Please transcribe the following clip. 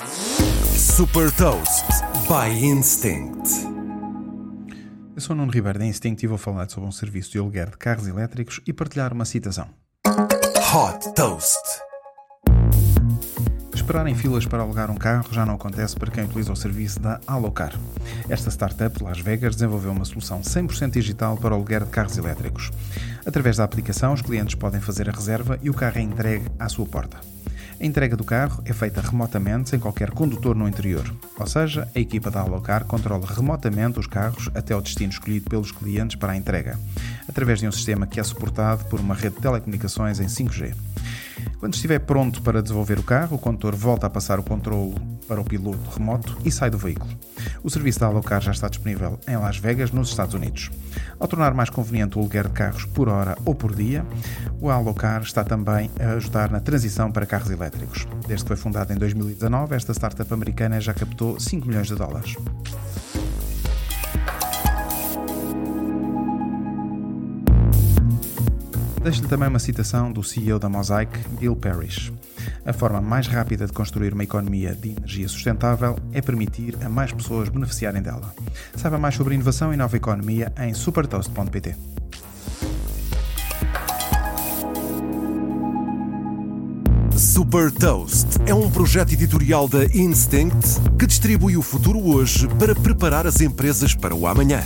Super Toast by Instinct. Eu sou o Nuno Ribeiro da Instinct e vou falar sobre um serviço de aluguer de carros elétricos e partilhar uma citação. Hot Toast. Esperar em filas para alugar um carro já não acontece para quem utiliza o serviço da Alocar. Esta startup de Las Vegas desenvolveu uma solução 100% digital para o aluguer de carros elétricos. Através da aplicação, os clientes podem fazer a reserva e o carro é entregue à sua porta. A entrega do carro é feita remotamente, sem qualquer condutor no interior. Ou seja, a equipa da Alocar controla remotamente os carros até ao destino escolhido pelos clientes para a entrega, através de um sistema que é suportado por uma rede de telecomunicações em 5G. Quando estiver pronto para desenvolver o carro, o condutor volta a passar o controle para o piloto remoto e sai do veículo. O serviço da Alocar já está disponível em Las Vegas, nos Estados Unidos. Ao tornar mais conveniente o aluguer de carros por hora ou por dia, o Alocar está também a ajudar na transição para carros elétricos. Desde que foi fundada em 2019, esta startup americana já captou 5 milhões de dólares. Deixo-lhe também uma citação do CEO da Mosaic, Bill Parrish. A forma mais rápida de construir uma economia de energia sustentável é permitir a mais pessoas beneficiarem dela. Saiba mais sobre inovação e nova economia em supertoast.pt. Super Toast é um projeto editorial da Instinct que distribui o futuro hoje para preparar as empresas para o amanhã.